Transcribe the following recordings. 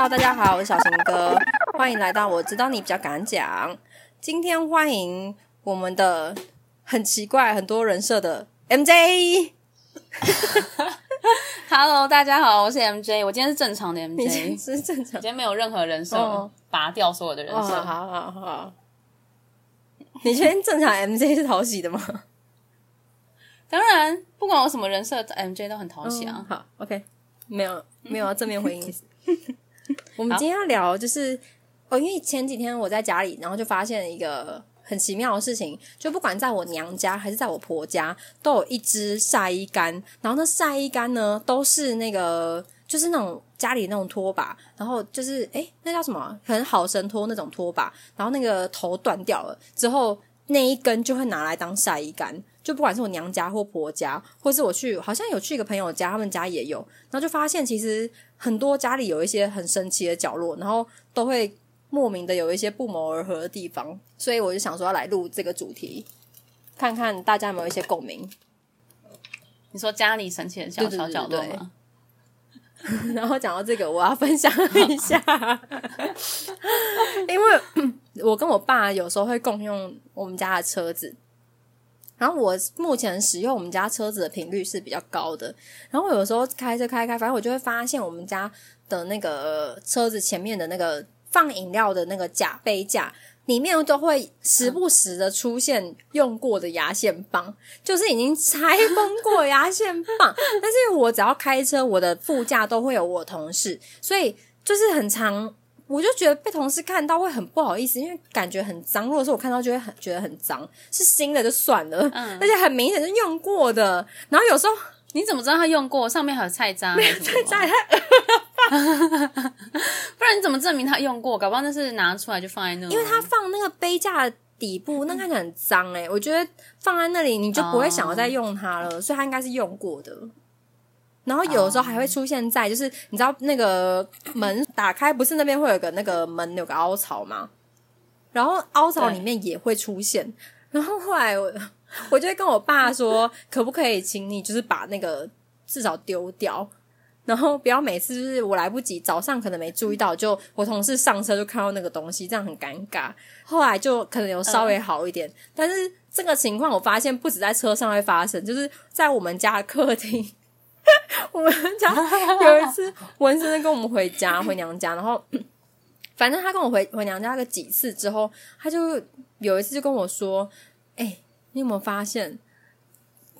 Hello，大家好，我是小熊哥，欢迎来到我知道你比较敢讲。今天欢迎我们的很奇怪、很多人设的 MJ。Hello，大家好，我是 MJ，我今天是正常的 MJ，是正常。今天没有任何人设，哦拔掉所有的人哦，设。好好好。你今天正常 MJ 是讨喜的吗？当然，不管我什么人设，MJ 都很讨喜啊。嗯好，OK，没有没有要正面回应意思。我们今天要聊就是哦，因为前几天我在家里，然后就发现一个很奇妙的事情，就不管在我娘家还是在我婆家，都有一只晒衣杆，然后那晒衣杆呢都是那个就是那种家里那种拖把，然后就是诶，那叫什么啊？很好神拖那种拖把，然后那个头断掉了之后，那一根就会拿来当晒衣杆。就不管是我娘家或婆家，或是我去好像有去一个朋友家，他们家也有，然后就发现其实很多家里有一些很神奇的角落，然后都会莫名的有一些不谋而合的地方，所以我就想说要来录这个主题，看看大家有没有一些共鸣。你说家里神奇的小小对对角落吗？然后讲到这个，我要分享一下，因为我跟我爸有时候会共用我们家的车子，然后我目前使用我们家车子的频率是比较高的，然后我有时候开车开开，反正我就会发现我们家的那个车子前面的那个放饮料的那个架杯架。里面都会时不时的出现用过的牙线棒，就是已经拆封过牙线棒。但是我只要开车，我的副驾都会有我同事，所以就是很常，我就觉得被同事看到会很不好意思，因为感觉很脏。如果说我看到就会很觉得很脏，是新的就算了，嗯而且很明显是用过的。然后有时候你怎么知道他用过？上面还有菜渣 还是什么？在不然你怎么证明他用过？搞不好那是拿出来就放在那，因为他放那个杯架底部，那看起来很脏哎、我觉得放在那里你就不会想要再用它了，所以它应该是用过的。然后有的时候还会出现在，就是你知道那个门打开，不是那边会有个那个门有个凹槽吗？然后凹槽里面也会出现。然后后来我 我就会跟我爸说，可不可以请你就是把那个至少丢掉。然后不要每次就是我来不及，早上可能没注意到，就我同事上车就看到那个东西，这样很尴尬。后来就可能有稍微好一点，但是这个情况我发现不止在车上会发生，就是在我们家的客厅，我们家 有一次文森跟我们回家 回娘家，然后 反正他跟我回回娘家个几次之后，他就有一次就跟我说：“哎、你有没有发现？”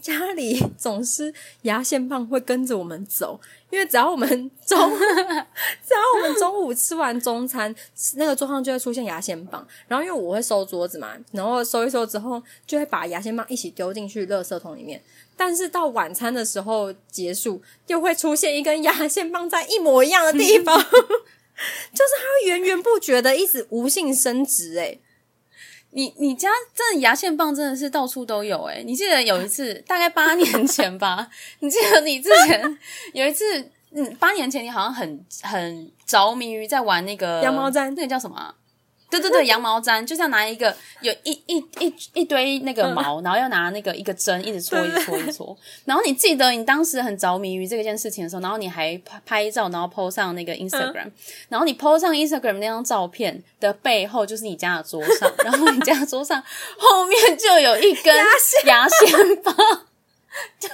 家里总是牙线棒会跟着我们走，因为只要我们中，只要我们中午吃完中餐，那个桌上就会出现牙线棒。然后因为我会收桌子嘛，然后收一收之后，就会把牙线棒一起丢进去垃圾桶里面。但是到晚餐的时候结束，又会出现一根牙线棒在一模一样的地方，就是它源源不绝的一直无性生殖、欸，你你家真的牙线棒真的是到处都有诶、你记得有一次，大概八年前吧？你记得你之前有一次，嗯，八年前你好像很很着迷于在玩那个羊毛毡那个叫什么啊、对对对，羊毛毡，就是要拿一个有一一一一堆那个毛，然后要拿那个一个针一直搓一直搓一直搓。然后你记得你当时很着迷于这件事情的时候，然后你还拍拍照，然后 PO 上那个 Instagram，、然后你 PO 上 Instagram 那张照片的背后就是你家的桌上，然后你家的桌上后面就有一根牙线。棒。对，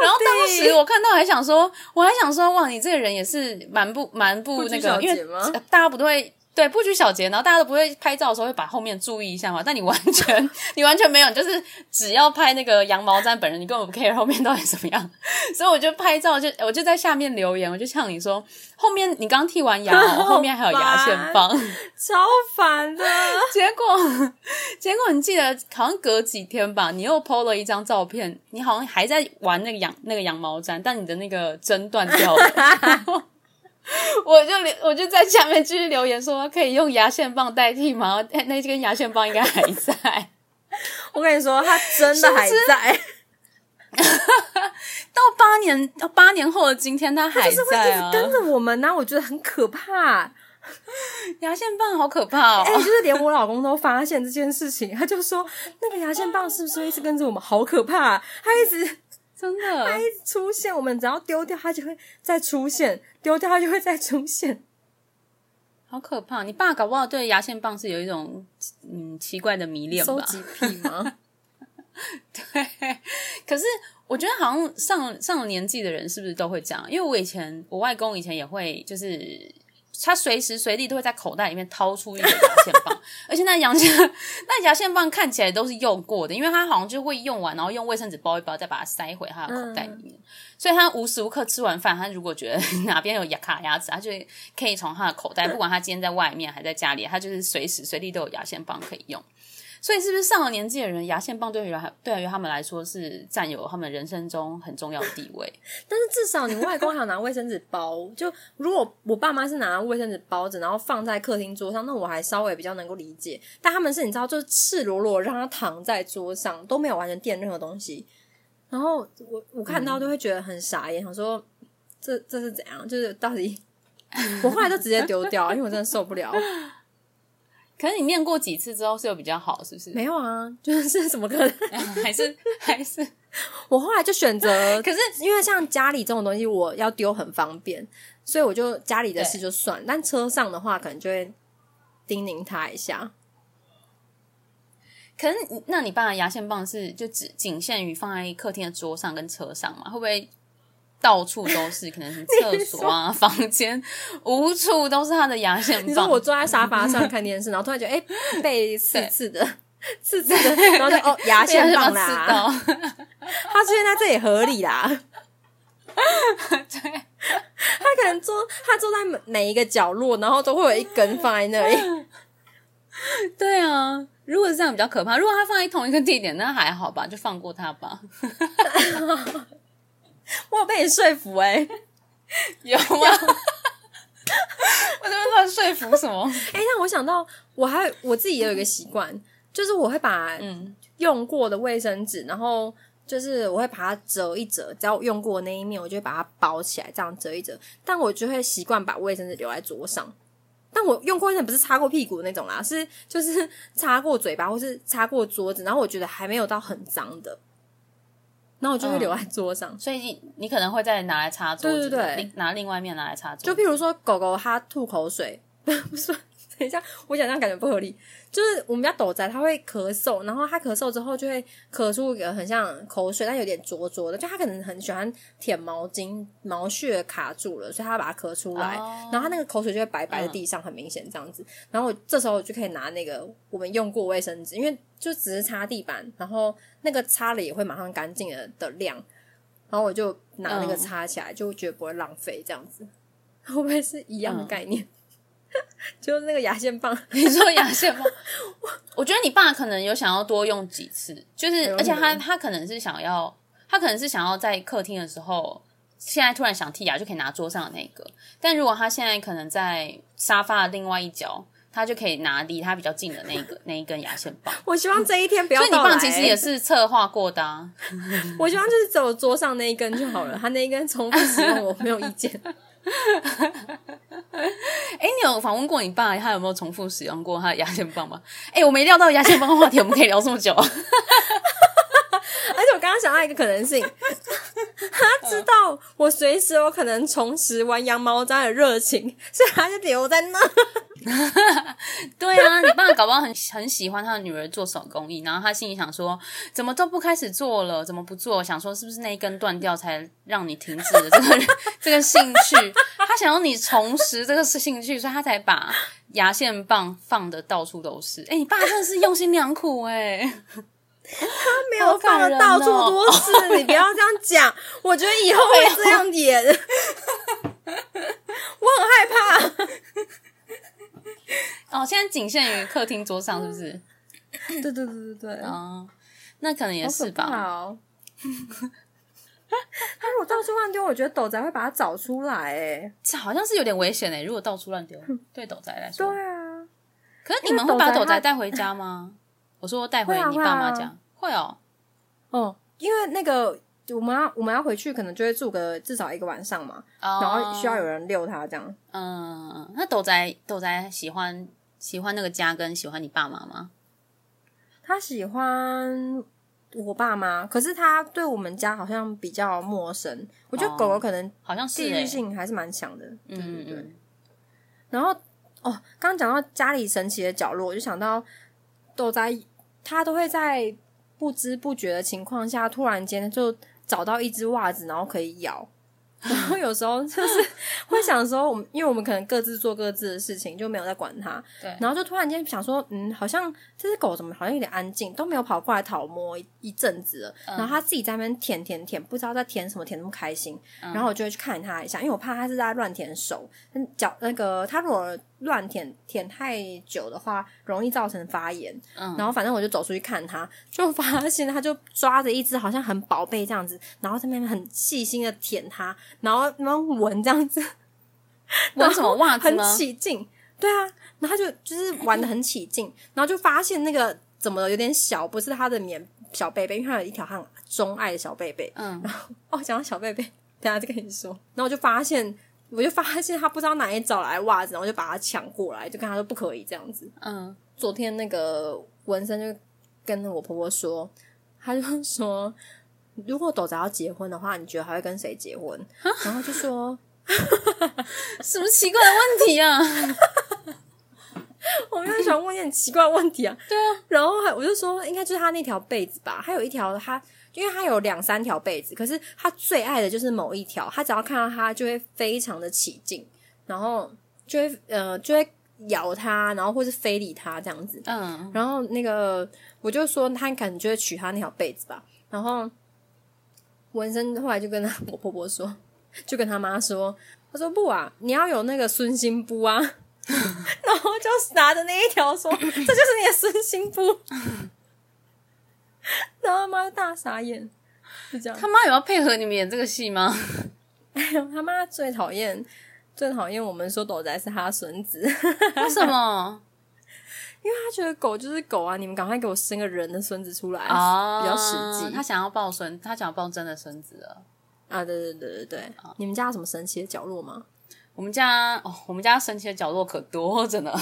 然后当时我看到还想说，我还想说，哇，你这个人也是蛮不蛮不那个，因为大家不都会对不拘小节，然后大家都不会拍照的时候会把后面注意一下嘛？但你完全 你完全没有，你就是只要拍那个羊毛毡本人，你根本不 care 后面到底怎么样。所以我就拍照就我就在下面留言，我就呛你说，后面你刚剃完牙哦，后面还有牙线棒。超烦的。结果，结果你记得好像隔几天吧，你又 PO 了一张照片，你好像还在玩那个羊那个羊毛毡，但你的那个针断掉了。我就留，我就在下面继续留言说，可以用牙线棒代替吗？那那根牙线棒应该还在。我跟你说，它真的还在，到八年到八年后的今天，它还就是会！一直跟着我们呢、我觉得很可怕。牙线棒好可怕哦！哎、就是连我老公都发现这件事情，他就说那个牙线棒是不是一直跟着我们？好可怕、他一直真的它一直出现，我们只要丢掉它就会再出现，丢掉它就会再出现。好可怕！你爸搞不好对牙线棒是有一种嗯奇怪的迷恋吧？收集癖吗？对，可是我觉得好像上上了年纪的人是不是都会这样？因为我以前我外公以前也会，就是他随时随地都会在口袋里面掏出一个牙线棒，而且那牙线 那牙线棒看起来都是用过的，因为他好像就会用完，然后用卫生纸包一包，再把它塞回他的口袋里面。所以他无时无刻吃完饭，他如果觉得 哪边有牙卡牙齿，他就可以从他的口袋，不管他今天在外面还在家里，他就是随时随地都有牙线棒可以用。所以，是不是上了年纪的人，牙线棒对于对于他们来说是占有他们人生中很重要的地位？但是至少你外公还有拿卫生纸包，就如果我爸妈是拿卫生纸包着，然后放在客厅桌上，那我还稍微比较能够理解。但他们是你知道，就是赤裸裸让他躺在桌上，都没有完全垫任何东西。然后我我看到都会觉得很傻眼，想说这这是怎样？就是到底我后来就直接丢掉，因为我真的受不了。可是你念过几次之后是有比较好，是不是？没有啊，就是 怎么可能？还是还是 我后来就选择，可是因为像家里这种东西，我要丢很方便，所以我就家里的事就算。但车上的话，可能就会叮咛他一下。可是，那你爸的牙线棒是就只仅限于放在客厅的桌上跟车上吗？会不会？到处都是，可能是 厕所啊、房间，无处都是他的牙线棒。你说我坐在沙发上看电视，然后突然觉得哎，被 刺刺的，刺刺的，然后就哦，牙线棒啦，他出现在这也合理啦。对，他可能坐，他坐在每每一个角落，然后都会有一根放在那里。对啊，如果是这样比较可怕。如果他放在同一个地点，那还好吧，就放过他吧。我有被你说服哎，有吗？我这边乱说服什么？哎，让我想到，我还我自己也有一个习惯，就是我会把嗯用过的卫生纸，然后就是我会把它折一折，只要用过那一面，我就会把它包起来，这样折一折。但我就会习惯把卫生纸留在桌上。但我用过卫生不是擦过屁股那种啦，是就是擦过嘴巴或是擦过桌子，然后我觉得还没有到很脏的。然后我就会留在桌上，所以你可能会再拿来擦桌子，对拿另外一面拿来擦桌子。就譬如说狗狗它吐口水，不是。等一下，我讲这样感觉不合理。就是我们家斗仔，他会咳嗽，然后他咳嗽之后就会咳出一个很像口水，但有点浊浊的。就他可能很喜欢舔毛巾，毛屑卡住了，所以他把它咳出来，然后他那个口水就会白白的地上，很明显这样子。然后我这时候我就可以拿那个我们用过卫生纸，因为就只是擦地板，然后那个擦了也会马上干净的的量，然后我就拿那个擦起来，就觉得不会浪费这样子。会不会是一样的概念？就是那个牙线棒，你说牙线棒，我觉得你爸可能有想要多用几次，就是而且他他可能是想要，他可能是想要在客厅的时候，现在突然想剔牙就可以拿桌上的那个，但如果他现在可能在沙发的另外一角，他就可以拿离他比较近的那个 那一根牙线棒。我希望这一天不要。所以你爸其实也是策划过的。啊我希望就是只有桌上那一根就好了，他那一根重复使用我没有意见。哎，你有访问过你爸，他有没有重复使用过他的牙线棒吗？哎，我没料到牙线棒的话题，我们可以聊这么久。而且我刚刚想到一个可能性，他知道我随时有可能重拾玩羊毛毡的热情，所以他就留在那。对啊，你爸搞不好很很喜欢他的女儿做手工艺，然后他心里想说，怎么都不开始做了，怎么不做？想说是不是那一根断掉才让你停止了这个 这个兴趣？他想要你重拾这个兴趣，所以他才把牙线棒放的到处都是。哎，你爸真的是用心良苦哎，他没有放的到处都是，你不要这样讲，我觉得以后会这样演，我很害怕。哦，现在仅限于客厅桌上，是不是？对对对对对。哦，那可能也是吧。好。他如果到处乱丢，我觉得斗仔会把它找出来。哎，这好像是有点危险哎。如果到处乱丢，对斗仔来说。对啊。可是你们会把斗仔带回家吗？我说带回你爸妈家，会哦。哦，因为那个我们要我们要回去，可能就会住个至少一个晚上嘛。然后需要有人遛它这样。嗯，那斗仔斗仔喜欢。喜欢那个家，跟喜欢你爸妈吗？他喜欢，我爸妈，可是他对我们家好像比较陌生。我觉得狗狗可能好像是地域欸性还是蛮强的。对对对。嗯嗯然后哦，刚刚讲到家里神奇的角落，我就想到豆仔，他都会在不知不觉的情况下，突然间就找到一只袜子，然后可以咬。然后有时候就是会想说，我们因为我们可能各自做各自的事情，就没有在管它。对然后就突然间想说，嗯，好像这只狗怎么好像有点安静，都没有跑过来讨摸一一阵子了。然后它自己在那边舔舔舔，不知道在舔什么，舔那么开心。然后我就会去看它一下，因为我怕它是在乱舔手，嗯脚那个它如果乱舔舔太久的话，容易造成发炎。嗯然后反正我就走出去看它，就发现它就抓着一只好像很宝贝这样子，然后在那边很细心的舔它，然后然后闻这样子，闻什么袜子很？起劲。对啊，然后他就就是玩的很起劲，然后就发现那个怎么有点小，不是他的棉小贝贝，因为他有一条很钟爱的小贝贝。嗯，然后哦，讲到小贝贝，等下再跟你说。然后我就发现，我就发现他不知道哪里找来袜子，然后就把他抢过来，就跟他说不可以这样子。嗯，昨天那个文生就跟我婆婆说，他就说，如果斗仔要结婚的话，你觉得还会跟谁结婚？然后就说，什么奇怪的问题啊？我就喜欢问一些很奇怪的问题啊。对啊，然后还我就说，应该就是他那条被子吧，还有一条他。因为他有两三条被子，可是他最爱的就是某一条，他只要看到它就会非常的起劲，然后就会呃就会咬它，然后或是非礼它这样子。嗯，然后那个我就说他可能就会取他那条被子吧。然后文生后来就跟他我婆婆说，就跟他妈说，他说不啊，你要有那个孙心布啊。然后就拿着那一条说，这就是你的孙心布。然后他妈大傻眼，是这样。他妈有要配合你们演这个戏吗？他妈最讨厌最讨厌我们说斗仔是他孙子，为什么？因为他觉得狗就是狗啊，你们赶快给我生个人的孙子出来，哦，比较实际。他想要抱孙，他想要抱真的孙子了。啊，对对对对对，你们家有什么神奇的角落吗？我们家哦，我们家神奇的角落可多着呢。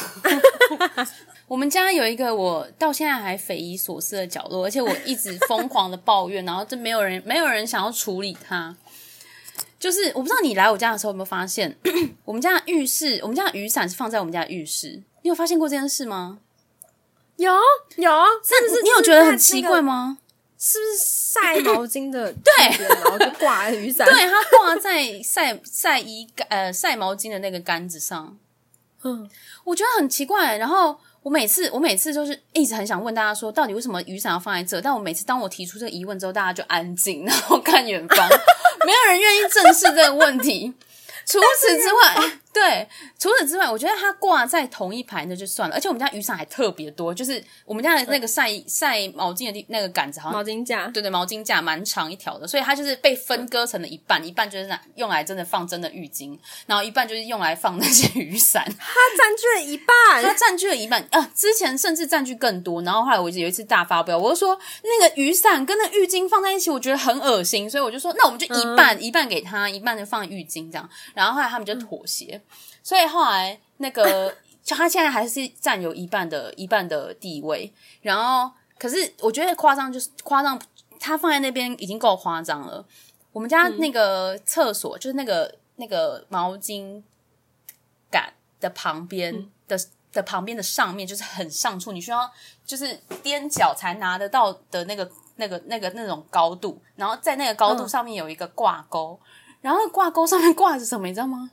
我们家有一个我到现在还匪夷所思的角落，而且我一直疯狂的抱怨，然后就没有人没有人想要处理它。就是我不知道你来我家的时候有没有发现，我们家的浴室，我们家的雨伞是放在我们家的浴室。你有发现过这件事吗？有有，是不是？你有觉得很奇怪？吗？是不是晒毛巾的 对，然后就挂在雨伞？对，它挂在晒晒衣杆呃晒毛巾的那个杆子上。嗯，我觉得很奇怪。然后我每次我每次就是一直很想问大家说，到底为什么雨伞要放在这？但我每次当我提出这个疑问之后，大家就安静，然后看远方，没有人愿意正视这个问题。除此之外，对，除此之外，我觉得它挂在同一排那就算了。而且我们家雨伞还特别多，就是我们家的那个晒晒毛巾的地那个杆子好像毛巾架，对对，毛巾架蛮长一条的，所以它就是被分割成了一半，一半就是拿用来真的放真的浴巾，然后一半就是用来放那些雨伞。它占据了一半它半。占据了一半啊，之前甚至占据更多。然后后来我有一次大发飙，我就说那个雨伞跟那浴巾放在一起，我觉得很恶心，所以我就说那我们就一半、一半给他，一半就放浴巾这样。然后后来他们就妥协，所以后来那个就 他现在还是占有一半的一半的地位。然后可是我觉得夸张就是夸张，他放在那边已经够夸张了。我们家那个厕所、就是那个那个毛巾杆的旁边的、的旁边的上面，就是很上处，你需要就是踮脚才拿得到的那个那个那个那种高度，然后在那个高度嗯上面有一个挂钩，然后挂钩上面挂着什么，你知道吗？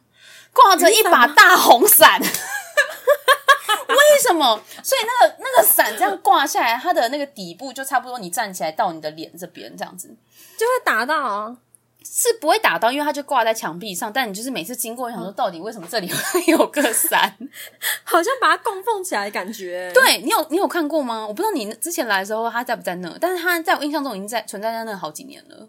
挂着一把大红伞。为什么？所以那个那个伞这样挂下来，它的那个底部就差不多，你站起来到你的脸这边这样子。就会打到啊。是不会打到，因为它就挂在墙壁上。但你就是每次经过，想说到底为什么这里会有个伞？好像把它供奉起来的感觉。，对你有你有看过吗？我不知道你之前来的时候它在不在那，但是它在我印象中已经在存在在那好几年了。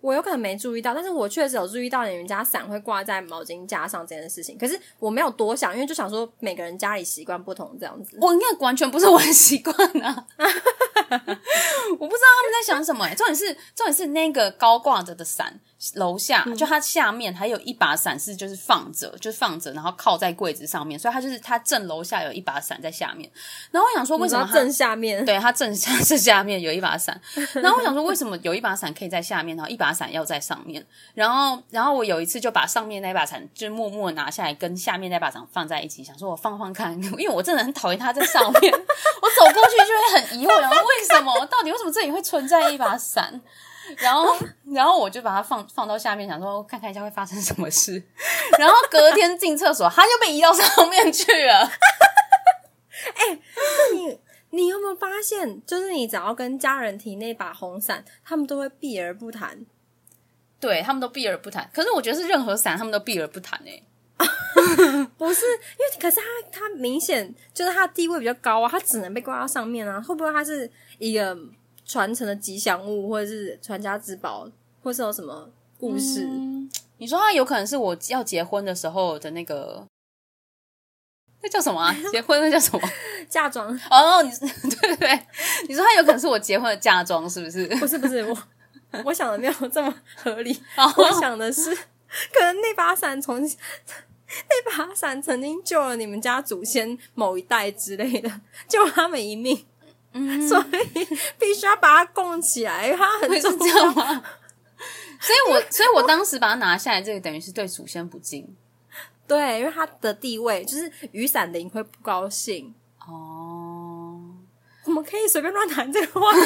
我有可能没注意到，但是我确实有注意到你们家伞会挂在毛巾架上这件事情。可是我没有多想，因为就想说每个人家里习惯不同，这样子。我应该完全不是我的习惯啊！我不知道他们在想什么、欸？重点是重点是那个高挂着的伞，楼下、嗯就它下面还有一把伞是就是放着，就是放着，然后靠在柜子上面，所以它就是它正楼下有一把伞在下面。然后我想说，为什么正下面？对，它正下是下面有一把伞，然后我想说，为什么有一把伞可以在下面，然后一把伞要在上面？然后，然后我有一次就把上面那把伞就默默拿下来，跟下面那把伞放在一起，想说我放放看，因为我真的很讨厌它在上面，我走过去就会很疑惑，然后为什么？到底为什么这里会存在一把伞？然后，然后我就把它放放到下面，想说看看一下会发生什么事。然后隔天进厕所，它就被移到上面去了。哎你你有没有发现，就是你只要跟家人提那把红伞，他们都会避而不谈。对他们都避而不谈，可是我觉得是任何伞他们都避而不谈哎、不是，因为可是他他明显就是他地位比较高啊，他只能被挂到上面啊。会不会他是一个传承的吉祥物，或者是传家之宝，或是有什么故事？嗯你说它有可能是我要结婚的时候的那个，那叫什么啊？结婚那叫什么？嫁妆？哦，你 对对对，你说它有可能是我结婚的嫁妆，是不是？不是不是，我我想的没有这么合理。哦我想的是，可能那把伞从那把伞曾经救了你们家祖先某一代之类的，救了他们一命，嗯，所以必须要把它供起来，因为它很重要。吗？所以我所以我当时把它拿下来，这个等于是对祖先不敬对，因为它的地位就是雨伞灵会不高兴。哦。我们可以随便乱谈这个话会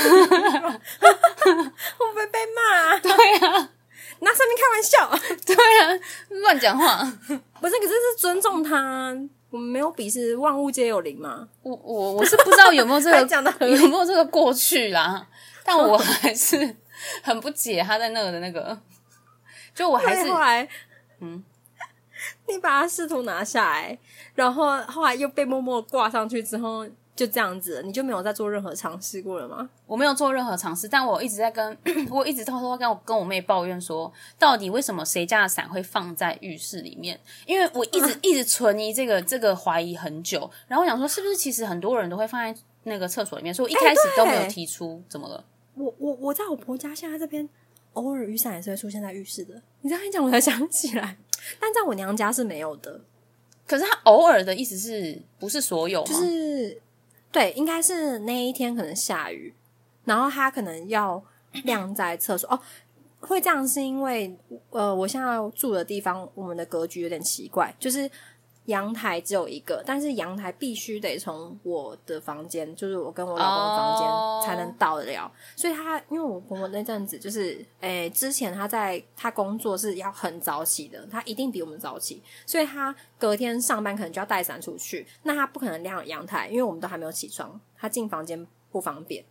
不会被骂、啊？对啊，拿生命开玩笑，对啊，乱讲话。不是？可是是尊重他，我们没有鄙视，万物皆有灵嘛。我我我是不知道有没有这个 有没有这个过去啦，但我还是很不解他在那个的那个，就我还是后来，嗯，你把它试图拿下来，然后后来又被默默挂上去之后，就这样子了，你就没有再做任何尝试过了吗？我没有做任何尝试，但我一直在跟 我一直偷偷跟我跟我妹抱怨说，到底为什么谁家的伞会放在浴室里面？因为我一直、一直存疑这个这个怀疑很久，然后我想说是不是其实很多人都会放在那个厕所里面，所以我一开始都没有提出，怎么了？我我我在我婆家现在这边，偶尔雨伞也是会出现在浴室的。你这样一讲，我才想起来，但在我娘家是没有的。可是他偶尔的意思是不是所有吗？就是对，应该是那一天可能下雨，然后他可能要晾在厕所哦。会这样是因为呃，我现在住的地方，我们的格局有点奇怪，就是阳台只有一个，但是阳台必须得从我的房间，就是我跟我老公的房哦间才能到得了。所以他因为我婆婆那阵子就是，诶、之前他在他工作是要很早起的，他一定比我们早起，所以他隔天上班可能就要带伞出去，那他不可能晾阳台，因为我们都还没有起床，他进房间不方便。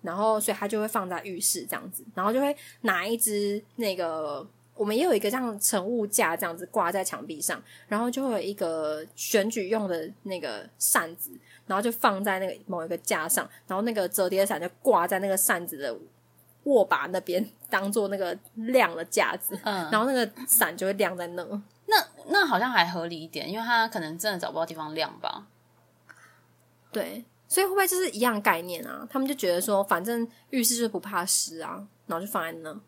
然后，所以他就会放在浴室这样子，然后就会拿一只那个，我们也有一个这样乘物架这样子挂在墙壁上，然后就会有一个选举用的那个扇子，然后就放在那个某一个架上，然后那个折叠伞就挂在那个扇子的握把那边，当做那个晾的架子，嗯然后那个伞就会晾在那。那那好像还合理一点，因为他可能真的找不到地方晾吧。对，所以会不会就是一样概念啊？他们就觉得说，反正浴室就是不怕湿啊，然后就放在那。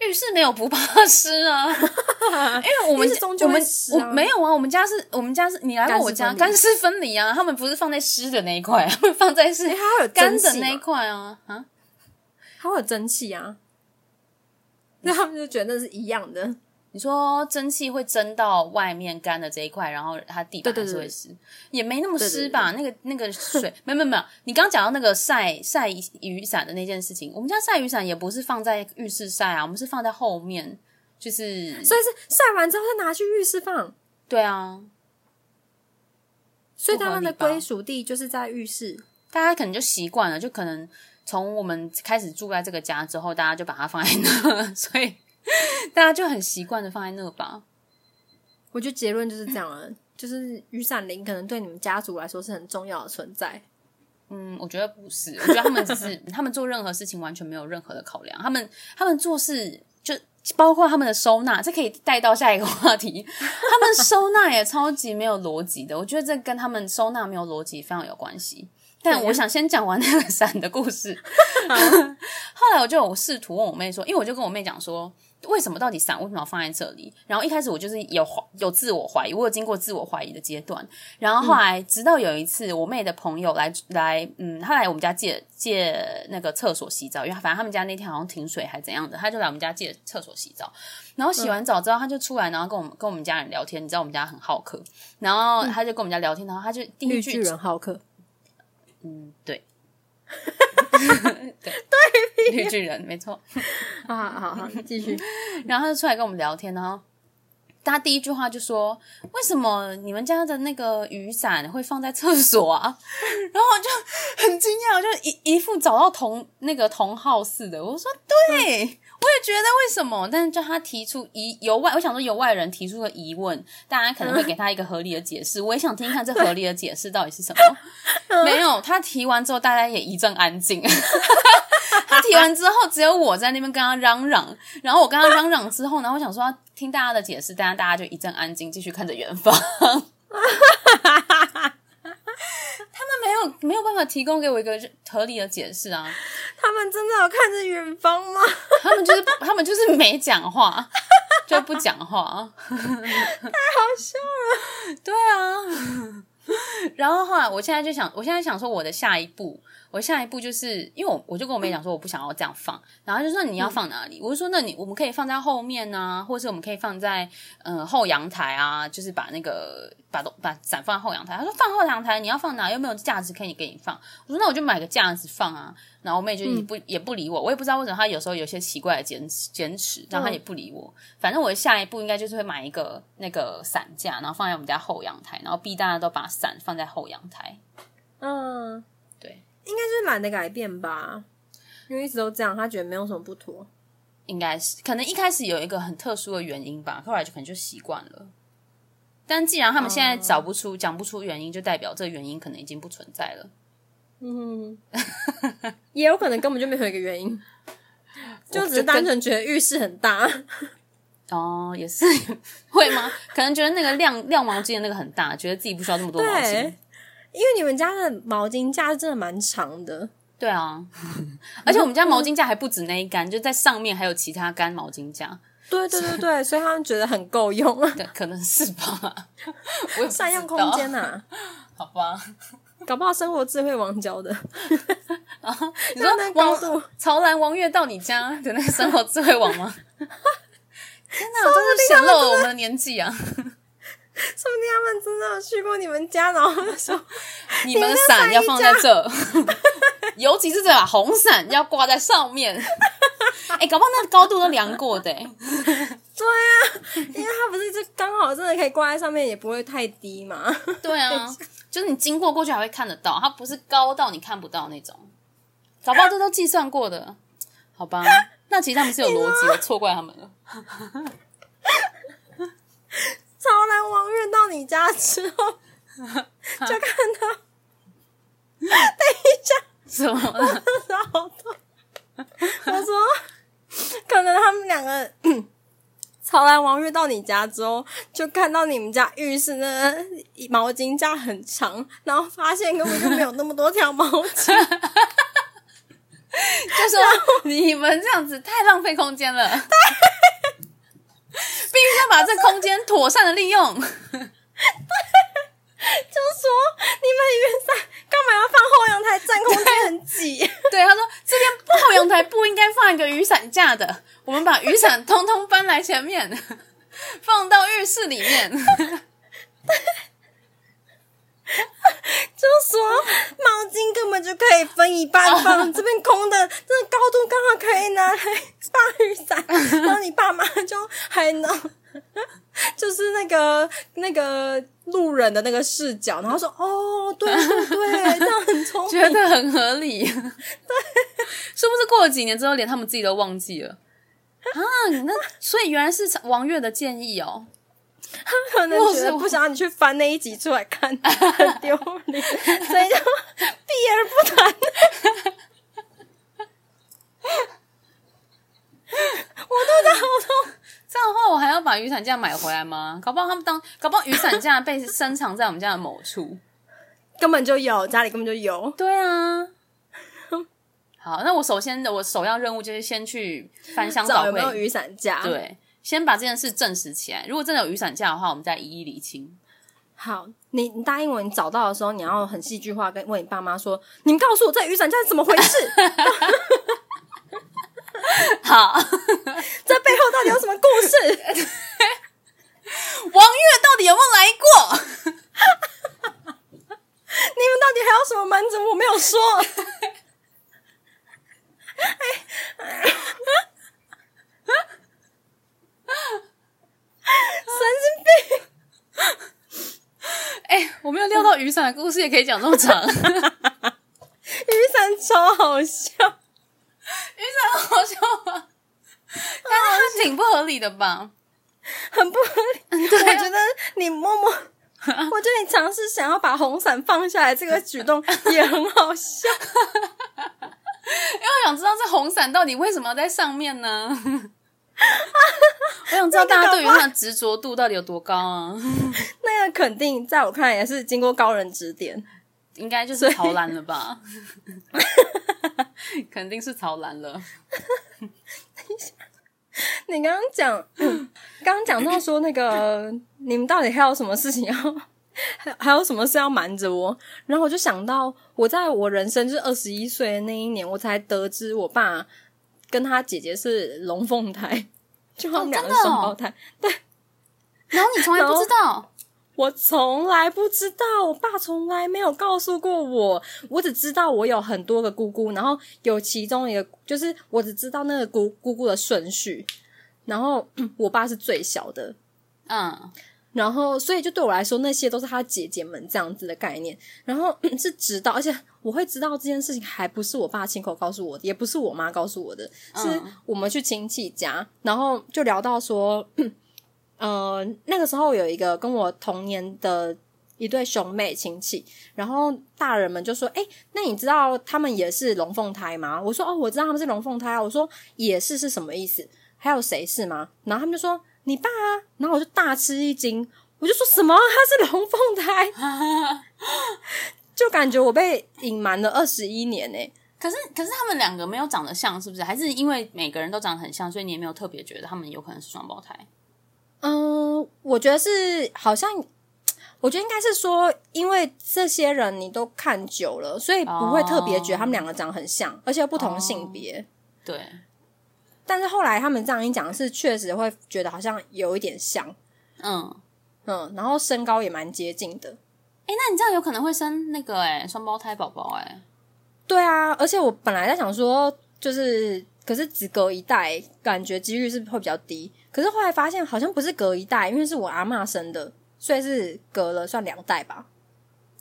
浴室没有不怕湿啊，因为我们浴室终究我们没有啊，我们家是我们家是你来过我家，干干湿分离啊，他们不是放在湿的那一块，他们放在是干的那一块啊啊，它会有蒸汽啊，那他们就觉得那是一样的。你说蒸汽会蒸到外面干的这一块，然后它地板是会湿，也没那么湿吧？那个那个水，没有没有没有，你刚刚讲到那个晒晒雨伞的那件事情，我们家晒雨伞也不是放在浴室晒啊，我们是放在后面，就是所以是晒完之后再拿去浴室放，对啊，所以他们的归属地就是在浴室。大家可能就习惯了，就可能从我们开始住在这个家之后，大家就把它放在那，所以 大家就很习惯的放在那吧。我觉得结论就是这样了，就是雨伞铃可能对你们家族来说是很重要的存在。嗯，我觉得不是，我觉得他们只是 他们做任何事情完全没有任何的考量，他们他们做事就包括他们的收纳，这可以带到下一个话题。他们收纳也超级没有逻辑的，我觉得这跟他们收纳没有逻辑非常有关系。但我想先讲完那个伞的故事。后来我就有试图问我妹说，因为我就跟我妹讲说，为什么到底伞为什么要放在这里？然后一开始我就是有有自我怀疑，我有经过自我怀疑的阶段。然后后来直到有一次，我妹的朋友来来，嗯，他来我们家借借那个厕所洗澡，因为反正他们家那天好像停水还怎样的，他就来我们家借厕所洗澡。然后洗完澡之后，他就出来，然后跟我们跟我们家人聊天。你知道我们家很好客，然后他就跟我们家聊天，然后他就第一句人好客，嗯，对，对对，绿巨人没错。啊好好好，继续。然后他就出来跟我们聊天，然后他第一句话就说：“为什么你们家的那个雨伞会放在厕所啊？” 然后我就很惊讶，我就一一副找到同那个同号似的。我说：“对。”我也觉得为什么，但是就他提出疑由外，我想说由外人提出的疑问，大家可能会给他一个合理的解释。我也想听听看这合理的解释到底是什么。没有，他提完之后，大家也一阵安静。他提完之后，只有我在那边跟他嚷嚷。然后我跟他嚷嚷之后呢，我想说听大家的解释，大家大家就一阵安静，继续看着远方。没有没有办法提供给我一个合理的解释啊！他们真的有看着远方吗？他们就是他们就是没讲话，就不讲话，太好笑了。对啊，然后后来我现在就想，我现在想说我的下一步。我下一步就是因为我我就跟我妹讲说我不想要这样放，然后就说你要放哪里？我就说那你我们可以放在后面啊，或者是我们可以放在嗯后阳台啊，就是把那个把把伞放在后阳台。他说放后阳台你要放哪？又没有架子可以给你放。我说那我就买个架子放啊。然后我妹就也不也不理我，我也不知道为什么她有时候有些奇怪的坚持坚持，然后她也不理我。反正我下一步应该就是会买一个那个伞架，然后放在我们家后阳台，然后逼大家都把伞放在后阳台。嗯。应该是懒得改变吧，因为一直都这样，他觉得没有什么不妥。应该是可能一开始有一个很特殊的原因吧，后来就可能就习惯了。但既然他们现在找不出、讲不出原因，就代表这个原因可能已经不存在了。嗯，也有可能根本就没有一个原因，就只是单纯觉得浴室很大。哦，也是 会吗？可能觉得那个晾晾毛巾的那个很大，觉得自己不需要那么多毛巾。因为你们家的毛巾架真的蛮长的，对啊，而且我们家毛巾架还不止那一杆，就在上面还有其他杆毛巾架。对对对对，所以他们觉得很够用啊，对，可能是吧，我善用空间呐，好吧，搞不好生活智慧王教的。你说王潮南王月到你家的那个生活智慧王吗？天哪，真是显露了我们的年纪啊！说不定他们真的有去过你们家，然后说 你们的伞要放在这，尤其是这把红伞要挂在上面。哎，搞不好那高度都量过的。对啊，因为它不是就刚好真的可以挂在上面，也不会太低嘛。对啊，就是你经过过去还会看得到，它不是高到你看不到那种。搞不好这都计算过的，好吧？那其实他们是有逻辑，的错怪他们了。超男王运到你家之后，就看到，等一下，什么？好痛！我说，可能他们两个，潮男王运到你家之后，就看到你们家浴室那毛巾架很长，然后发现根本就没有那么多条毛巾，就说你们这样子太浪费空间了。必须要把这空间妥善的利用。就说你们雨伞干嘛要放后阳台？占空间很挤。对，他说这边后阳台不应该放一个雨伞架的，我们把雨伞通通搬来前面，放到浴室里面。就说毛巾根本就可以分一半放，这边空的，这高度刚好可以拿来放雨伞，然后你爸妈就还能，就是那个那个路人的那个视角，然后说哦，对对对，这样很聪明，觉得很合理，对，是不是过了几年之后，连他们自己都忘记了啊？那所以原来是王月的建议哦。他可能觉得不想让你去翻那一集出来看，很丢脸，所以就避而不谈。我肚子好痛，这样的话我还要把雨伞架买回来吗？搞不好他们当，搞不好雨伞架被深藏在我们家的某处。根本就有，家里根本就有。对啊。好，那我首先的我首要任务就是先去翻箱倒柜，找有没有雨伞架。，对，先把这件事证实起来。如果真的有雨伞架的话，我们再一一理清。好，你你答应我，你找到的时候，你要很戏剧化跟问你爸妈说，你们告诉我这雨伞架是怎么回事？好，这背后到底有什么故事？王月到底有没有来过？你们到底还有什么瞒着我没有说？神经哎、我没有料到雨伞的故事也可以讲这么长，雨伞超好笑，雨伞好笑吗？但是它挺不合理的吧？很不合理。我觉得你默默，我觉得你尝试想要把红伞放下来这个举动 也很好笑。因为我想知道这红伞到底为什么要在上面呢？我想知道大家对于他的执着度到底有多高啊？那个肯定在我看来也是经过高人指点。应该就是曹兰了吧？肯定是曹兰了。等一下你刚刚讲，刚刚讲到说那个，你们到底还有什么事情要，还还有什么事要瞒着我？然后我就想到，我在我人生就是二十一岁的那一年，我才得知我爸跟他姐姐是龙凤胎，就他们两个双胞胎。然后你从来不知道，我从来不知道，我爸从来没有告诉过我，我只知道我有很多个姑姑，然后有其中一个就是我只知道那个姑姑姑的顺序，然后、嗯我爸是最小的，嗯，然后所以就对我来说，那些都是他姐姐们这样子的概念。然后、嗯是知道，而且我会知道这件事情，还不是我爸亲口告诉我的，也不是我妈告诉我的，是嗯我们去亲戚家，然后就聊到说，呃，那个时候有一个跟我同年的一对兄妹亲戚，然后大人们就说：“哎、那你知道他们也是龙凤胎吗？”我说：“哦，我知道他们是龙凤胎啊。”我说：“也是是什么意思？还有谁是吗？”然后他们就说：“你爸啊。”然后我就大吃一惊，我就说什么他是龙凤胎，就感觉我被隐瞒了二十一年呢、可是可是他们两个没有长得像，是不是？还是因为每个人都长得很像，所以你也没有特别觉得他们有可能是双胞胎？嗯，我觉得是好像，我觉得应该是说，因为这些人你都看久了，所以不会特别觉得他们两个长得很像，而且又不同性别。对，但是后来他们这样一讲，是确实会觉得好像有一点像，嗯，嗯，然后身高也蛮接近的。哎、那你这样有可能会生那个哎双胞胎宝宝哎，对啊，而且我本来在想说，就是可是只隔一代，感觉几率是会比较低。可是后来发现好像不是隔一代，因为是我阿妈生的，所以是隔了算两代吧，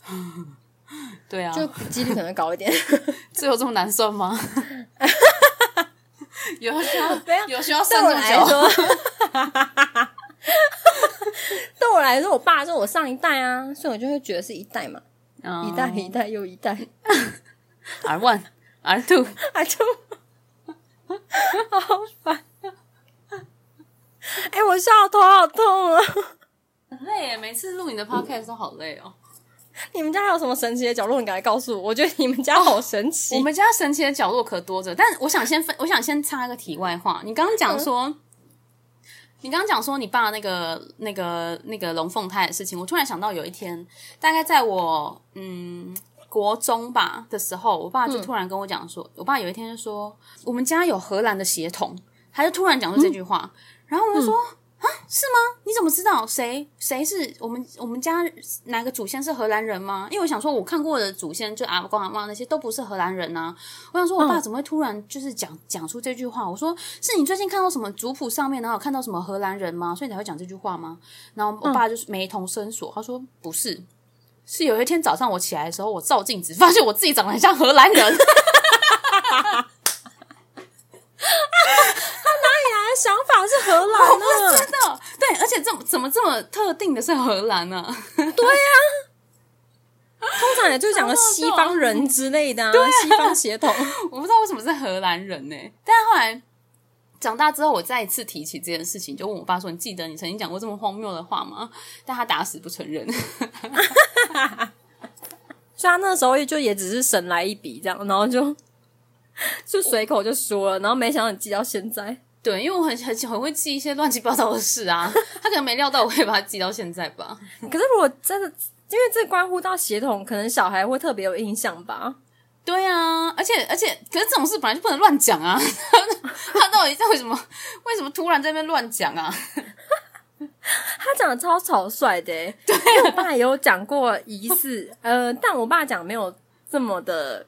对啊，就几率可能高一点。这有这么难算吗？有需要 没有有需要对我生这么久？来说，对我来说，我爸是我上一代啊，所以我就会觉得是一代嘛，嗯一代一代又一代，R one R two, R two，好烦。哎、我笑得头好痛啊！很累耶，每次录你的 podcast 都好累哦。你们家还有什么神奇的角落？你赶快告诉我，我觉得你们家好神奇。我们家神奇的角落可多着，但我想先分，我想先插一个题外话。你刚刚讲说，你刚刚讲说你爸那个、那个、那个龙凤胎的事情，我突然想到有一天，大概在我嗯国中吧的时候，我爸就突然跟我讲说，我爸有一天就说，我们家有荷兰的血统，他就突然讲出这句话，然后我就说。啊，是吗？你怎么知道谁谁是我们我们家哪个祖先是荷兰人吗？因为我想说，我看过的祖先就阿公阿妈那些都不是荷兰人呐、我想说，我爸怎么会突然就是讲讲出这句话？我说，是你最近看到什么族谱上面，然后看到什么荷兰人吗？所以你才会讲这句话吗？然后我爸就是眉头深锁，他说不是，是有一天早上我起来的时候，我照镜子发现我自己长得很像荷兰人。你的想法是荷兰呢？真的，对，而且这么怎么这么特定的是荷兰呢、对呀通常也就讲个西方人之类的啊，西方血统。我不知道为什么是荷兰人呢、但是后来长大之后，我再一次提起这件事情，就问我爸说：“你记得你曾经讲过这么荒谬的话吗？”但他打死不承认。所以他那时候就也只是省来一笔这样，然后就就随口就说了，然后没想到你记到现在。对，因为我很很很会记一些乱七八糟的事啊，他可能没料到我会把它记到现在吧。可是如果真的，因为这关乎到协同，可能小孩会特别有印象吧。对啊，而且而且，可是这种事本来就不能乱讲啊！他到底在为什么？为什么突然在那边乱讲啊？他讲的超草率的，对我爸也有讲过疑似，呃，但我爸讲没有这么的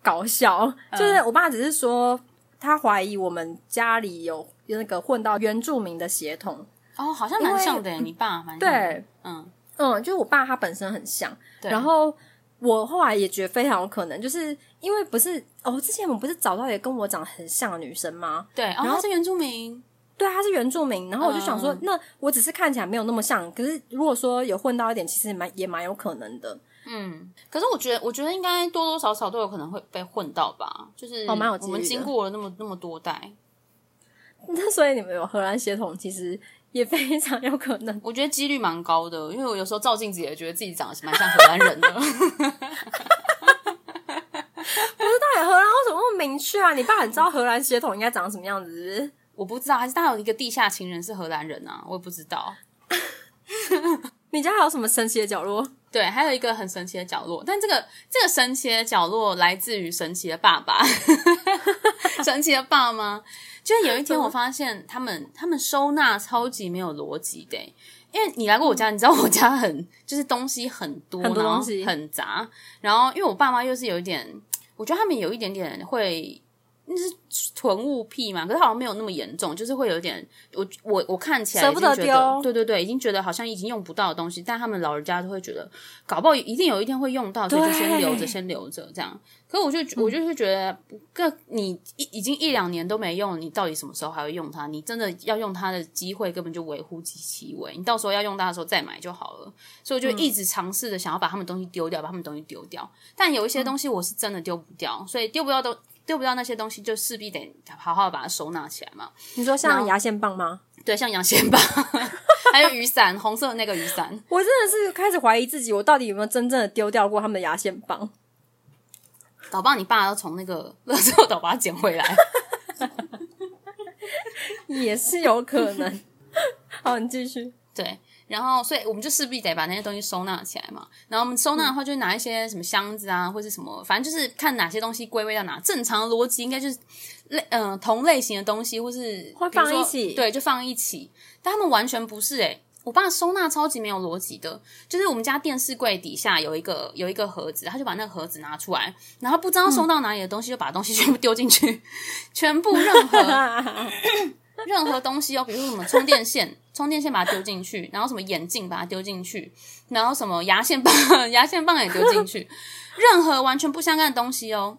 搞笑，就是我爸只是说。他怀疑我们家里有那个混到原住民的血统哦，好像蛮像的。你爸蛮对，嗯嗯，就是我爸他本身很像。然后我后来也觉得非常有可能，就是因为不是哦，之前我们不是找到一个跟我长得很像的女生吗？对，然后是原住民，对，她是原住民。然后我就想说，那我只是看起来没有那么像，可是如果说有混到一点，其实蛮也蛮有可能的。嗯，可是我觉得，我觉得应该多多少少都有可能会被混到吧。就是我们经过了那么那么多代，那所以你们有荷兰血统，其实也非常有可能。我觉得几率蛮高的，因为我有时候照镜子也觉得自己长得蛮像荷兰人的。不是，到底荷兰为什么那么明确啊？你爸很知道荷兰血统应该长什么样子？我不知道，还是他有一个地下情人是荷兰人啊？我也不知道。你家还有什么神奇的角落？对，还有一个很神奇的角落，但这个这个神奇的角落来自于神奇的爸爸，神奇的爸妈。就是有一天我发现他们他们收纳超级没有逻辑的，因为你来过我家，你知道我家很就是东西很多，很多东西很杂。然后因为我爸妈又是有一点，我觉得他们有一点点会。那是囤物癖嘛？可是好像没有那么严重，就是会有点，我我我看起来舍不得丢，对对对，已经觉得好像已经用不到的东西，但他们老人家都会觉得，搞不好一定有一天会用到，所以就先留着，先留着这样。可是我就我就是觉得，个你已已经一两年都没用，你到底什么时候还会用它？你真的要用它的机会根本就微乎其微，你到时候要用它的时候再买就好了。所以我就一直尝试着想要把他们东西丢掉，把他们东西丢掉。但有一些东西我是真的丢不掉，所以丢不掉都。丢不掉那些东西，就势必得好好把它收纳起来嘛。你说像牙线棒吗？对，像牙线棒，还有雨伞，红色的那个雨伞。我真的是开始怀疑自己，我到底有没有真正的丢掉过他们的牙线棒？搞不好你爸要从那个 垃圾桶把它捡回来，也是有可能。好，你继续。对。然后，所以我们就势必得把那些东西收纳起来嘛。然后我们收纳的话，就拿一些什么箱子啊，或者什么，反正就是看哪些东西归位到哪。正常的逻辑应该就是类嗯同类型的东西，或是会放一起，对，就放一起。但他们完全不是诶，我爸收纳超级没有逻辑的，就是我们家电视柜底下有一个有一个盒子，他就把那个盒子拿出来，然后不知道收到哪里的东西，就把东西全部丢进去，全部任何。任何东西哦，比如什么充电线，充电线把它丢进去，然后什么眼镜把它丢进去，然后什么牙线棒，牙线棒也丢进去，任何完全不相干的东西哦。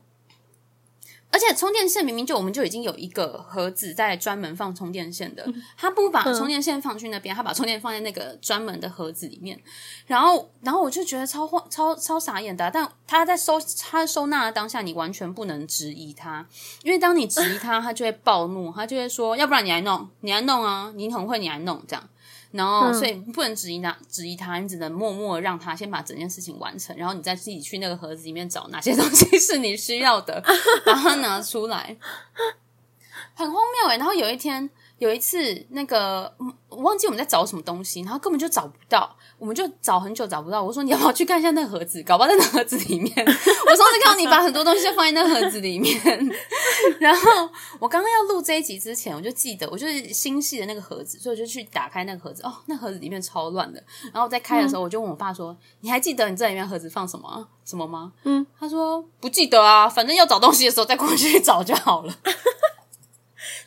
而且充电线明明就我们就已经有一个盒子在专门放充电线的，他不把充电线放去那边，他把充电放在那个专门的盒子里面。然后，然后我就觉得超慌、超超傻眼的。但他在收他收纳的当下，你完全不能质疑他，因为当你质疑他，他就会暴怒，他就会说：“要不然你来弄，你来弄啊，你很会，你来弄这样。”然后，所以不能质疑他，质疑他，你只能默默让他先把整件事情完成，然后你再自己去那个盒子里面找哪些 东西是你需要的，把它拿出来，很荒谬诶。然后有一天。有一次，那个我忘记我们在找什么东西，然后根本就找不到，我们就找很久找不到。我说你要不要去看一下那个盒子？搞不好在那盒子里面。我上次看到你把很多东西放在那盒子里面。然后我刚刚要录这一集之前，我就记得我就是心系的那个盒子，所以我就去打开那个盒子。哦，那盒子里面超乱的。然后在开的时候，我就问我爸说：“你还记得你这里面盒子放什么什么吗？”嗯，他说不记得啊，反正要找东西的时候再过去找就好了。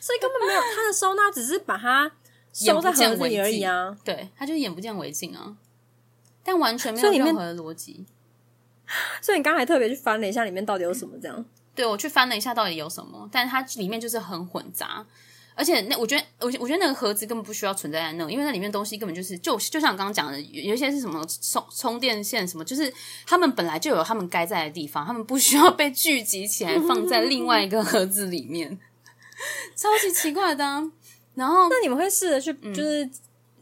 所以根本没有他的收纳，只是把它收在盒子里而已啊。对，他就眼不见为净啊，但完全没有任何的逻辑。所以你刚才特别去翻了一下，里面到底有什么？这样？对，我去翻了一下，到底有什么？但是它里面就是很混杂，而且那我觉得，我我觉得那个盒子根本不需要存在在那，因为那里面东西根本就是就就像我刚刚讲的，有一些是什么充充电线什么，就是他们本来就有他们该在的地方，他们不需要被聚集起来放在另外一个盒子里面。超级奇怪的，然后那你们会试着去就是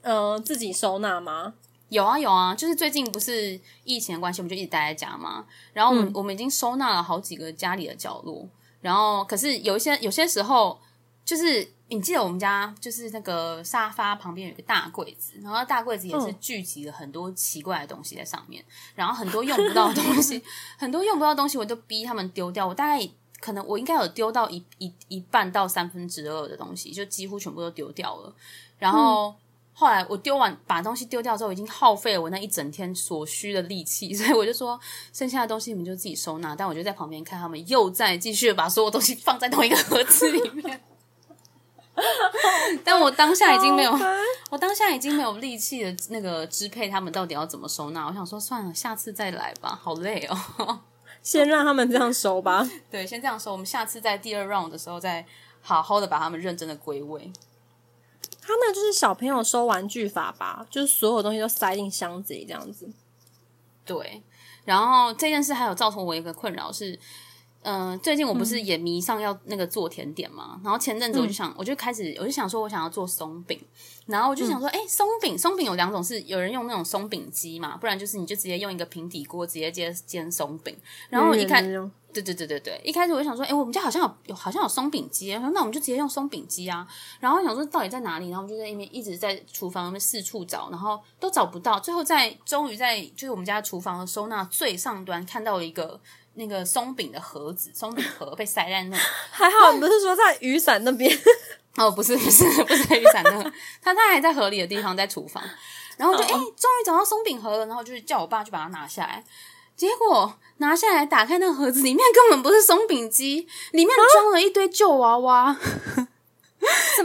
呃自己收纳吗？有啊有啊，就是最近不是疫情的关系，我们就一直待在家嘛。然后我们、嗯我们已经收纳了好几个家里的角落，然后可是有一些有些时候，就是你记得我们家就是那个沙发旁边有一个大柜子，然后大柜子也是嗯聚集了很多奇怪的东西在上面，然后很多用不到的东西，很多用不到的东西，我都逼他们丢掉。我大概可能我应该有丢到一一一半到三分之二的东西，就几乎全部都丢掉了。然后、后来我丢完把东西丢掉之后，已经耗费了我那一整天所需的力气，所以我就说剩下的东西你们就自己收纳。但我就在旁边看他们又在继续把所有东西放在同一个盒子里面。但我当下已经没有，我当下已经没有力气的那个支配他们到底要怎么收纳。我想说算了，下次再来吧，好累哦。先让他们这样收吧。对，先这样收，我们下次在第二 round 的时候再好好的把他们认真的归位。他那就是小朋友收玩具法吧，就是所有东西都塞进箱子里这样子。对，然后这件事还有造成我一个困扰是，嗯、最近我不是也迷上要那个做甜点嘛，然后前阵子我就想，我就开始我就想说我想要做松饼，然后我就想说，哎、松饼松饼有两种是有人用那种松饼机嘛，不然就是你就直接用一个平底锅直接煎煎松饼，然后我一看圆圆的那种对对对对对，一开始我就想说，哎，我们家好像有有好像有松饼机，那我们就直接用松饼机啊。然后我想说到底在哪里，然后我们就在那边一直在厨房那边四处找，然后都找不到，最后在终于在就是我们家厨房的收纳最上端看到了一个那个松饼的盒子，松饼盒被塞在那。还好你不是说在雨伞那边？哦，不是不是不是雨伞那个，它它还在合理的地方，在厨房。然后就哎，终于找到松饼盒了，然后就是叫我爸去把它拿下来。结果拿下来打开那个盒子，里面根本不是松饼机，里面装了一堆旧娃娃，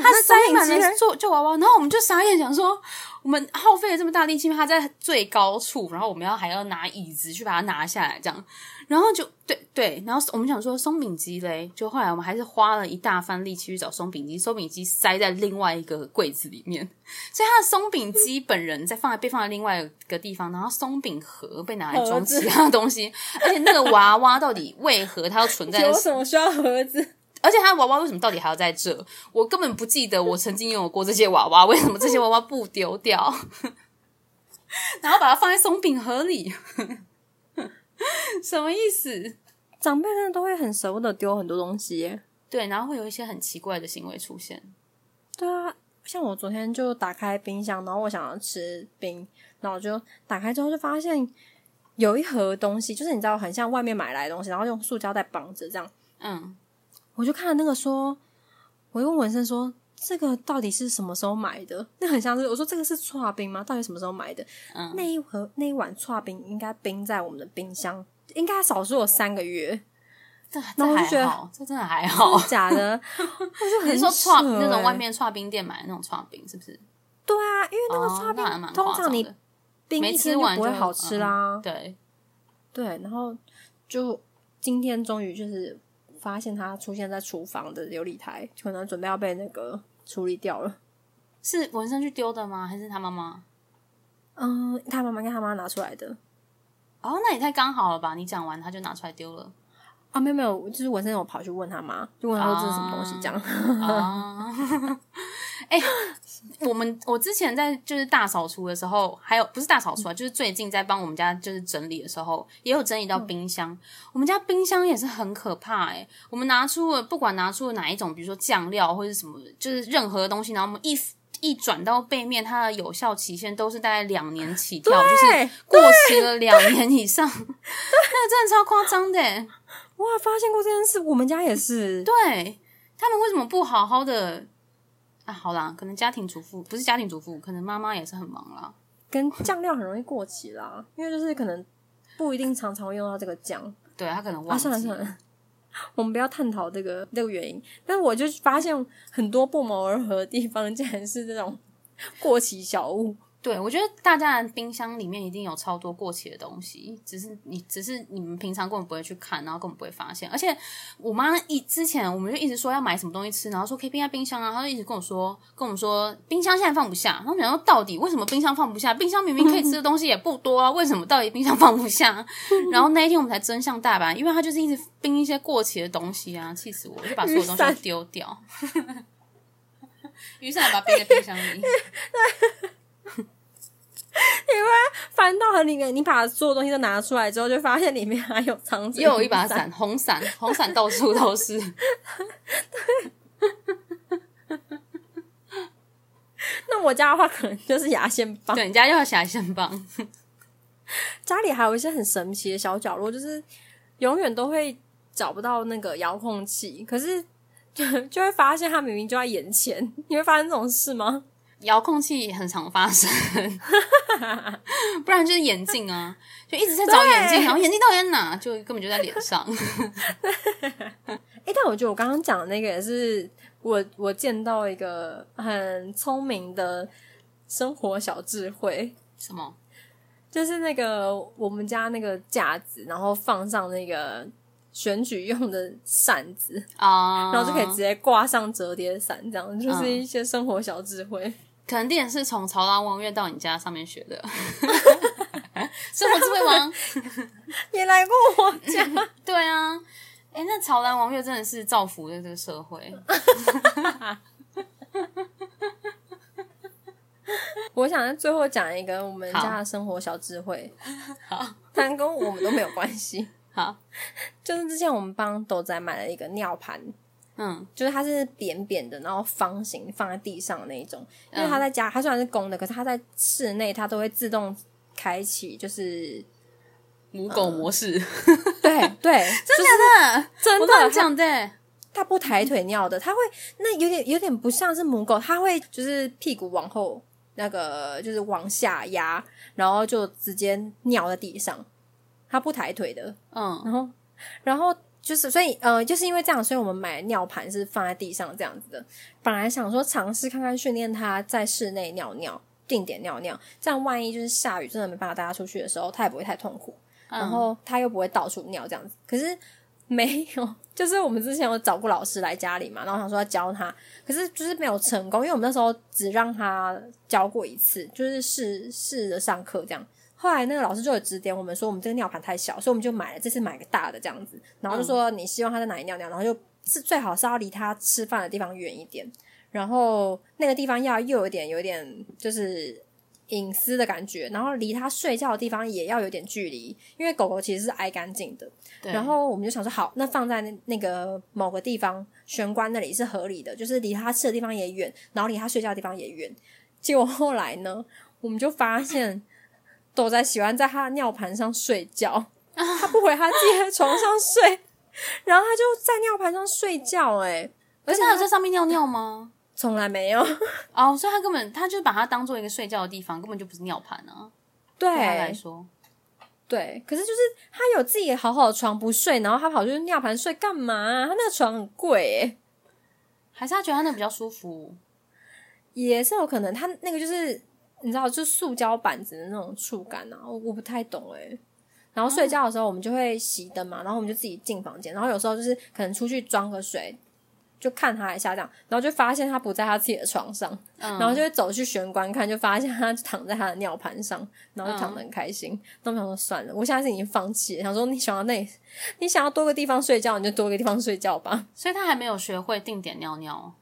他塞满了旧旧娃娃。然后我们就傻眼，想说我们耗费了这么大力气，因为它在最高处，然后我们要还要拿椅子去把它拿下来，这样。然后就对对，然后我们想说松饼机嘞，就后来我们还是花了一大番力气去找松饼机，松饼机塞在另外一个柜子里面，所以他的松饼机本人在放在被放在另外一个地方，然后松饼盒被拿来装其他的东西，而且那个娃娃到底为何它要存在 有什么需要盒子？而且他的娃娃为什么到底还要在这？我根本不记得我曾经拥有过这些娃娃，为什么这些娃娃不丢掉？然后把它放在松饼盒里，什么意思？长辈真的都会很舍不得丢很多东西耶。对，然后会有一些很奇怪的行为出现。对啊，像我昨天就打开冰箱，然后我想要吃冰，然后我就打开之后就发现有一盒东西，就是你知道很像外面买来的东西，然后用塑胶袋绑着这样。嗯，我就看了那个说，我就问文生说。这个到底是什么时候买的？那很像是我说这个是刨冰吗？到底什么时候买的？嗯那一盒那一碗刨冰应该冰在我们的冰箱，应该少说有三个月。这这还好，这真的还好。假的，我就很 你是说串那种外面串冰店买的那种串冰是不是？对啊，因为那个哦刨冰、通常你冰没一吃完就不会好吃啦。嗯对，对，然后就今天终于就是发现它出现在厨房的琉璃台，可能准备要被那个处理掉了。是文生去丢的吗？还是他妈妈？嗯，他妈妈跟他妈拿出来的哦，那也太刚好了吧！你讲完他就拿出来丢了。啊，没有没有，就是我现在我跑去问他妈，就问他说这是什么东西，这样。啊，哎、我们我之前在就是大扫除的时候，还有不是大扫除啊，就是最近在帮我们家就是整理的时候，也有整理到冰箱。我们家冰箱也是很可怕哎、我们拿出了不管拿出了哪一种，比如说酱料或者什么，就是任何东西，然后我们一一转到背面，它的有效期限都是大概两年起跳，就是过期了两年以上，那个真的超夸张的、欸。哇，发现过这件事，我们家也是。对他们为什么不好好的啊？好啦，可能家庭主妇不是家庭主妇，可能妈妈也是很忙啦。跟酱料很容易过期啦，因为就是可能不一定常常会用到这个酱。对他可能啊，忘记算了算了，我们不要探讨这个这个原因。但是我就发现很多不谋而合的地方，竟然是这种过期小物。对，我觉得大家的冰箱里面一定有超多过期的东西，只是你只是你们平常根本不会去看，然后根本不会发现。而且我妈一之前我们就一直说要买什么东西吃，然后说可以冰在冰箱啊，她就一直跟我说跟我们说冰箱现在放不下。然后我们想说到底为什么冰箱放不下？冰箱明明可以吃的东西也不多啊，为什么到底冰箱放不下？然后那一天我们才真相大白，因为她就是一直冰一些过期的东西啊，气死我！就把所有东西都丢掉。雨伞把冰在冰箱里。翻到很里面，你把所有东西都拿出来之后，就发现里面还有藏着又有一把伞，红伞，红伞到处都是。那我家的话，可能就是牙线棒。对，你家要有牙线棒。家里还有一些很神奇的小角落，就是永远都会找不到那个遥控器，可是就就会发现它明明就在眼前。你会发生这种事吗？遥控器很常发生，不然就是眼镜啊，就一直在找眼镜，然后眼镜到底在哪？就根本就在脸上。哎、但我觉得我刚刚讲的那个也是我我见到一个很聪明的生活小智慧，什么？就是那个我们家那个架子，然后放上那个选举用的扇子，啊、然后就可以直接挂上折叠伞，这样就是一些生活小智慧。可能店是从朝阳王月到你家上面学的，生活智慧王。也来过我家，对啊，哎、那朝兰王月真的是造福了这个社会。我想在最后讲一个我们家的生活小智慧，好，但跟我们都没有关系。好，就是之前我们帮斗仔买了一个尿盘，嗯。就是它是扁扁的，然后方形放在地上的那一种。因为它在家，它虽然是公的，可是它在室内它都会自动开启，就是母狗模式，对 对，真真的，真的，它讲的。它不抬腿尿的，它会那有点有点不像是母狗，它会就是屁股往后那个就是往下压，然后就直接尿在地上，它不抬腿的。嗯。然后，然后就是，所以呃，就是因为这样，所以我们买尿盘是放在地上这样子的。本来想说尝试看看训练它在室内尿尿，定点尿尿，这样万一就是下雨真的没办法带它出去的时候，它也不会太痛苦，嗯然后它又不会到处尿这样子。可是没有，就是我们之前有找过老师来家里嘛，然后想说要教他，可是就是没有成功，因为我们那时候只让他教过一次，就是试试着上课这样。后来那个老师就有指点我们说，我们这个尿盘太小，所以我们就买了这次买个大的这样子，然后就说你希望他在哪里尿尿，然后就是最好是要离他吃饭的地方远一点，然后那个地方要又有一点有一点就是隐私的感觉，然后离他睡觉的地方也要有点距离，因为狗狗其实是爱干净的。然后我们就想说，好，那放在那那个某个地方玄关那里是合理的，就是离他吃的地方也远，然后离他睡觉的地方也远。结果后来呢，我们就发现斗仔喜欢在他的尿盘上睡觉，他不回他自己的床上睡，然后他就在尿盘上睡觉、欸，而且他有在上面尿尿吗？从来没有。哦，所以他根本他就把它当做一个睡觉的地方，根本就不是尿盘啊。对他来说，对，可是就是他有自己好好的床不睡，然后他跑去尿盘睡干嘛、啊？他那个床很贵、欸，还是他觉得他那比较舒服。也是有可能，他那个就是你知道，就是塑胶板子的那种触感啊，我我不太懂诶、然后睡觉的时候，我们就会熄灯嘛，然后我们就自己进房间，然后有时候就是可能出去装个水，就看他一下这样，然后就发现他不在他自己的床上，嗯，然后就会走去玄关看，就发现他躺在他的尿盘上，然后就躺得很开心。那我想说算了，我现在是已经放弃了，想说你想要那，你想要多个地方睡觉，你就多个地方睡觉吧。所以他还没有学会定点尿尿。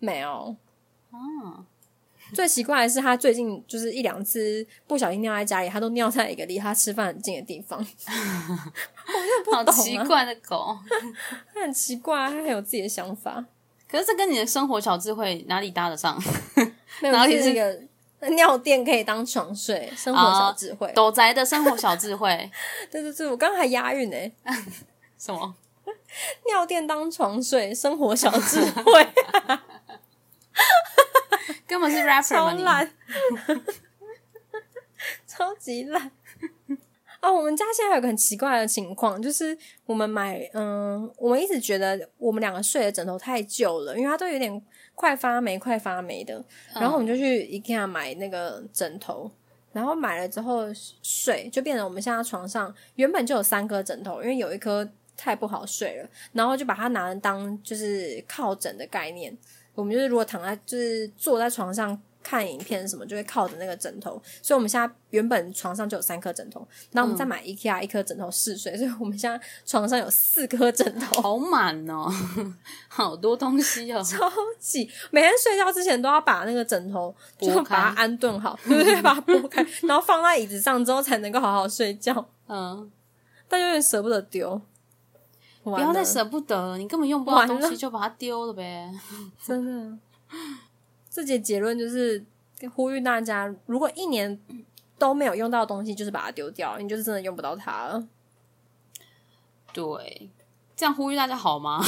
没有，嗯，最奇怪的是，他最近就是一两次不小心尿在家里，他都尿在一个离他吃饭很近的地方，好懂啊奇怪的狗。他很奇怪，他很有自己的想法。可是这跟你的生活小智慧哪里搭得上？没有，哪里是一个尿垫可以当床睡，生活小智慧。斗宅的生活小智慧对对对，我刚刚还押韵呢、什么？尿垫当床睡，生活小智慧，根本是 rapper 超？烂，超级烂。哦，我们家现在有个很奇怪的情况，就是我们买，嗯，我们一直觉得我们两个睡的枕头太旧了，因为它都有点快发霉、快发霉的。然后我们就去 IKEA 买那个枕头，然后买了之后睡，就变成我们现在床上原本就有三颗枕头，因为有一颗太不好睡了，然后就把它拿来当就是靠枕的概念。我们就是如果躺在就是坐在床上看影片什么，就会靠着那个枕头。所以我们现在原本床上就有三颗枕头，然后我们再买 IKEA 一颗枕头试睡，所以我们现在床上有四颗枕头，好满哦，好多东西哦。超级每天睡觉之前都要把那个枕头就把它安顿好，对不对？把它拨开，然后放在椅子上之后才能够好好睡觉，嗯，但有点舍不得丢。不不要再舍不得了，你根本用不到东西就把它丢了呗。真的，这节结论就是呼吁大家，如果一年都没有用到的东西，就是把它丢掉，你就是真的用不到它了。对，这样呼吁大家好吗？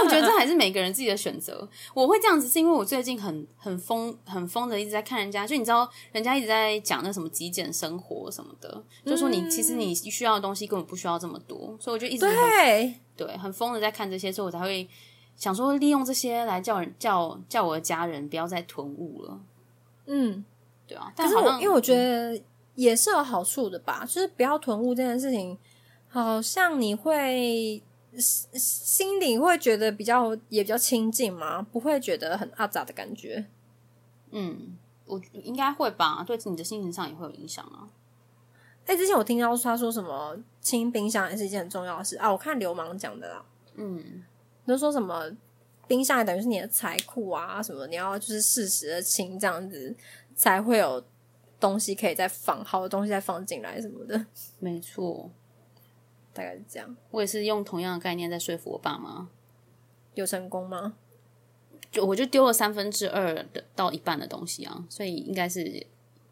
我觉得这还是每个人自己的选择。我会这样子，是因为我最近很很疯很疯的一直在看人家，就你知道，人家一直在讲那什么极简生活什么的，就说你其实你需要的东西根本不需要这么多，所以我就一直很对，对很疯的在看这些，所以我才会想说利用这些来叫人叫叫我的家人不要再囤物了，嗯，对啊。但是我因为我觉得也是有好处的吧，就是不要囤物这件事情，好像你会心心里会觉得比较也比较亲近嘛，不会觉得很阿杂的感觉。嗯，我应该会吧，对你的心情上也会有影响啊。哎、之前我听到他说什么清冰箱也是一件很重要的事啊，我看流氓讲的啦。嗯，就说什么冰箱也等于是你的财库啊，什么你要就是适时的清，这样子才会有东西可以再放，好的东西再放进来什么的，没错。大概是这样。我也是用同样的概念在说服我爸妈，有成功吗？就我就丢了三分之二的到一半的东西啊，所以应该是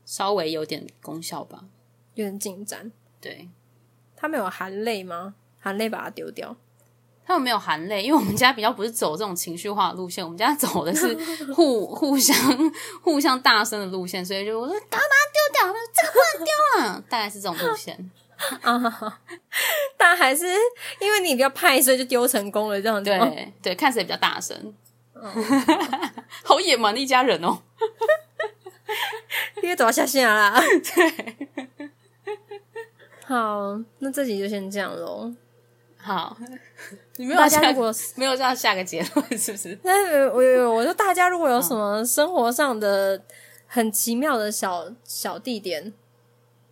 稍微有点功效吧。有点进展。对，他们有含泪吗？含泪把它丢掉。他们没有含泪，因为我们家比较不是走这种情绪化的路线，我们家走的是互 互相互相大声的路线，所以就我说赶快把它丢掉，他们说这个不能丢啊，大概是这种路线。啊，但还是因为你比较派，所以就丢成功了，这样子。对对，看谁比较大声。好野蛮的一家人哦。因为都要下线了啦。对。好，那这集就先这样喽。好，你没有下大家如果没有要下个结论是不是？那我有我说大家如果有什么生活上的很奇妙的小小地点、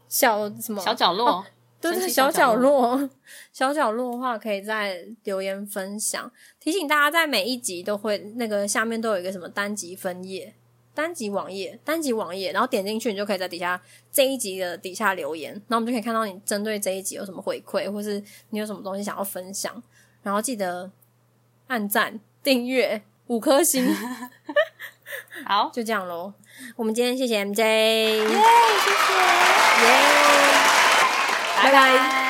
小什么小角落，对是，小角小落，小角落的话，可以在留言分享。提醒大家，在每一集都会那个下面都有一个什么单集分页、单集网页、单集网页，然后点进去，你就可以在底下这一集的底下留言，然后我们就可以看到你针对这一集有什么回馈，或是你有什么东西想要分享，然后记得按赞、订阅、五颗星，好，就这样喽。我们今天谢谢 MJ，耶，谢谢，耶，拜拜。